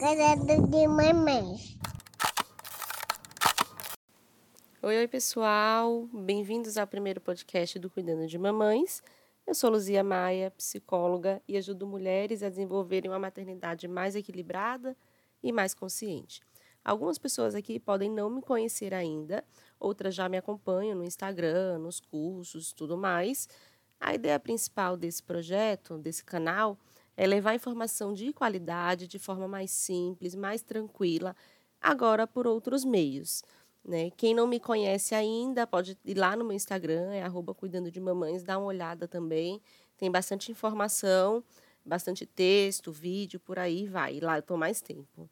Cuidando de mamães. Oi, oi, pessoal. Bem-vindos ao primeiro podcast do Cuidando de Mamães. Eu sou Luzia Maia, psicóloga e ajudo mulheres a desenvolverem uma maternidade mais equilibrada e mais consciente. Algumas pessoas aqui podem não me conhecer ainda, outras já me acompanham no Instagram, nos cursos, tudo mais. A ideia principal desse projeto, desse canal, é levar informação de qualidade de forma mais simples, mais tranquila, agora por outros meios. Né? Quem não me conhece ainda pode ir lá no meu Instagram, é arroba cuidando de mamães, dá uma olhada também. Tem bastante informação, bastante texto, vídeo, por aí vai. Lá eu estou mais tempo.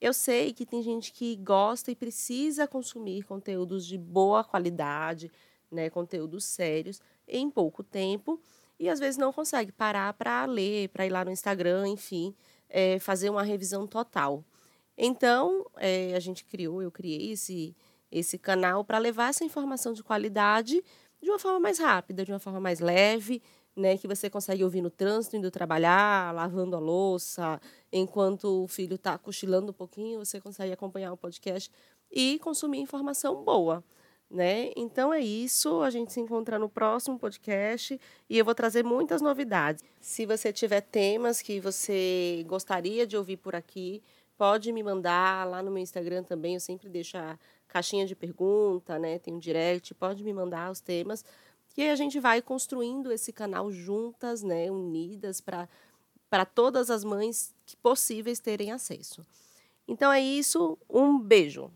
Eu sei que tem gente que gosta e precisa consumir conteúdos de boa qualidade, né, conteúdos sérios, em pouco tempo, e às vezes não consegue parar para ler, para ir lá no Instagram, enfim, é, fazer uma revisão total. Então, é, a gente criou, eu criei esse, esse canal para levar essa informação de qualidade de uma forma mais rápida, de uma forma mais leve, né, que você consegue ouvir no trânsito, indo trabalhar, lavando a louça, enquanto o filho está cochilando um pouquinho, você consegue acompanhar o podcast e consumir informação boa. Né? Então é isso, a gente se encontra no próximo podcast e eu vou trazer muitas novidades. Se você tiver temas que você gostaria de ouvir por aqui, pode me mandar lá no meu Instagram também, eu sempre deixo a caixinha de pergunta, né? Tem um direct, pode me mandar os temas que a gente vai construindo esse canal juntas, né, unidas para para todas as mães possíveis terem acesso. Então é isso, um beijo.